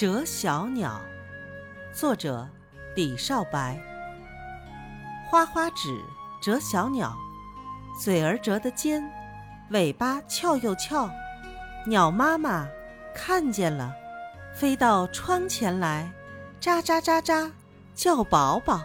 折小鸟作者李少白。花花指折小鸟嘴儿折得尖尾巴翘又翘鸟妈妈看见了飞到窗前来喳喳喳喳叫宝宝。